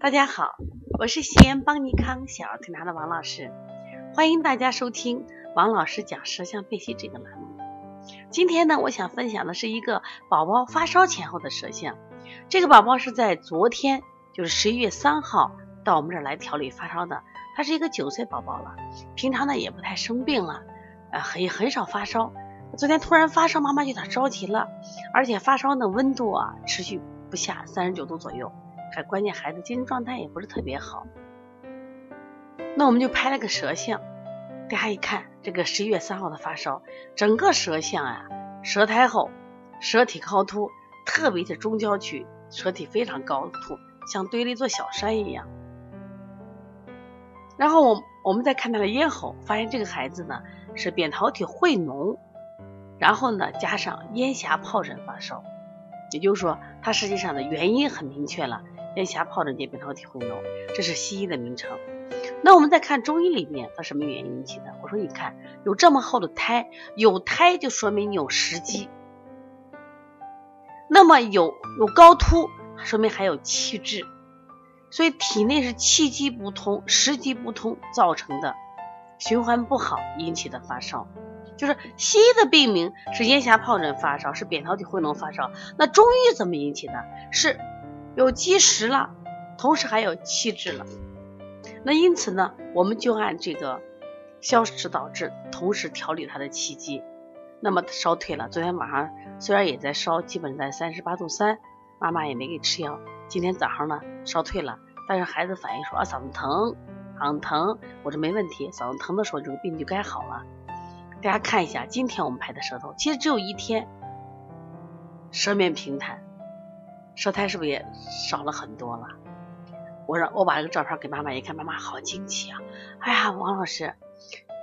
大家好，我是西安邦尼康小儿推拿的王老师，欢迎大家收听王老师讲舌象辨析这个栏目。今天呢，我想分享的是一个宝宝发烧前后的舌象。这个宝宝是在昨天，就是十一月三号到我们这儿来调理发烧的。他是一个九岁宝宝了，平常呢也不太生病了，呃，很很少发烧。昨天突然发烧，妈妈有点着急了，而且发烧的温度啊持续不下三十九度左右，还关键孩子精神状态也不是特别好。那我们就拍了个舌象，大家一看，这个十一月三号的发烧，整个舌象啊，舌苔厚，舌体高凸，特别是中焦区，舌体非常高凸，像堆了一座小山一样。然后我我们再看他的咽喉，发现这个孩子呢是扁桃体会脓，然后呢加上咽峡疱疹发烧，也就是说他实际上的原因很明确了，咽峡疱疹及扁桃体会脓，这是西医的名称。那我们再看中医里面，它什么原因引起的？我说你看有这么厚的苔，有苔就说明你有食积，那么有有高凸，说明还有气滞。所以体内是气机不通、食积不通造成的循环不好引起的发烧，就是西医的病名是咽峡疱疹发烧，是扁桃体会脓发烧。那中医怎么引起的？是有积食了，同时还有气滞了。那因此呢，我们就按这个消食导滞，同时调理他的气机。那么烧退了，昨天晚上虽然也在烧，基本在三十八度三，妈妈也没给吃药。今天早上呢，烧退了。但是孩子反映说啊嗓子疼，嗓子疼，我说没问题，嗓子疼的时候这个病就该好了。大家看一下今天我们拍的舌头，其实只有一天，舌面平坦，舌苔是不是也少了很多了？我让我把这个照片给妈妈一看，妈妈好惊奇啊！哎呀，王老师，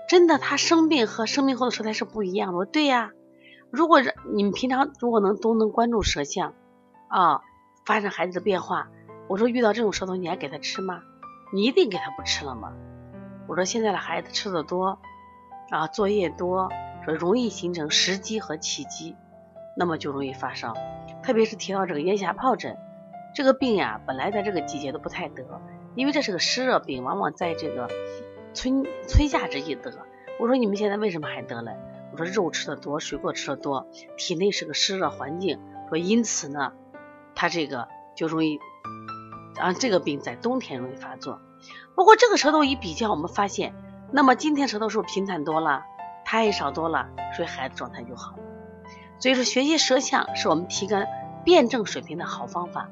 真的他生病和生病后的舌苔是不一样的。对呀，如果你们平常如果能都能关注舌象啊，发生孩子的变化。我说遇到这种舌头你还给他吃吗？你一定给他不吃了吗？我说现在的孩子吃的多啊，作业多，说容易形成食积和气积，那么就容易发烧。特别是提到这个咽峡疱疹这个病呀，本来在这个季节都不太得，因为这是个湿热病，往往在这个春春夏之际得。我说你们现在为什么还得了？我说肉吃的多，水果吃的多，体内是个湿热环境，说因此呢，他这个就容易。啊，这个病在冬天容易发作。不过这个舌头一比较，我们发现，那么今天舌头是不是平坦多了，苔也少多了，所以孩子状态就好。所以说学习舌象是我们提高辩证水平的好方法。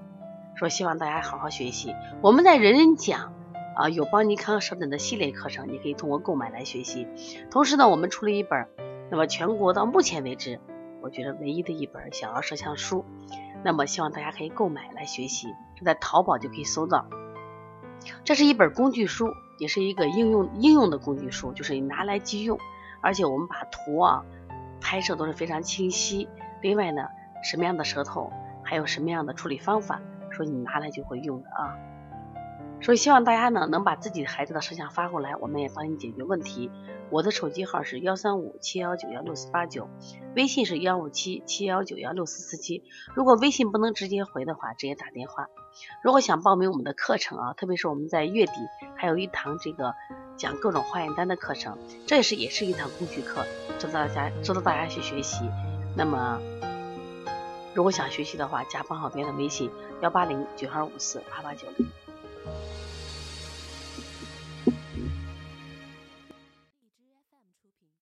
说希望大家好好学习。我们在人人讲啊有邦尼康舌诊的系列课程，你可以通过购买来学习。同时呢，我们出了一本，那么全国到目前为止，我觉得唯一的一本小儿舌象书。那么希望大家可以购买来学习，这在淘宝就可以搜到。这是一本工具书，也是一个应用应用的工具书，就是你拿来即用。而且我们把图啊拍摄都是非常清晰。另外呢，什么样的舌头，还有什么样的处理方法，说你拿来就会用的啊。所以希望大家呢能把自己的孩子的舌像发过来，我们也帮你解决问题。我的手机号是幺三五七幺九幺六四八九，微信是幺五七七幺九幺六四四七。如果微信不能直接回的话，直接打电话。如果想报名我们的课程啊，特别是我们在月底还有一堂这个讲各种化验单的课程，这也是也是一堂工具课，值得大家值得大家去学习。那么如果想学习的话，加方小编的微信幺八零九二五四八八九零。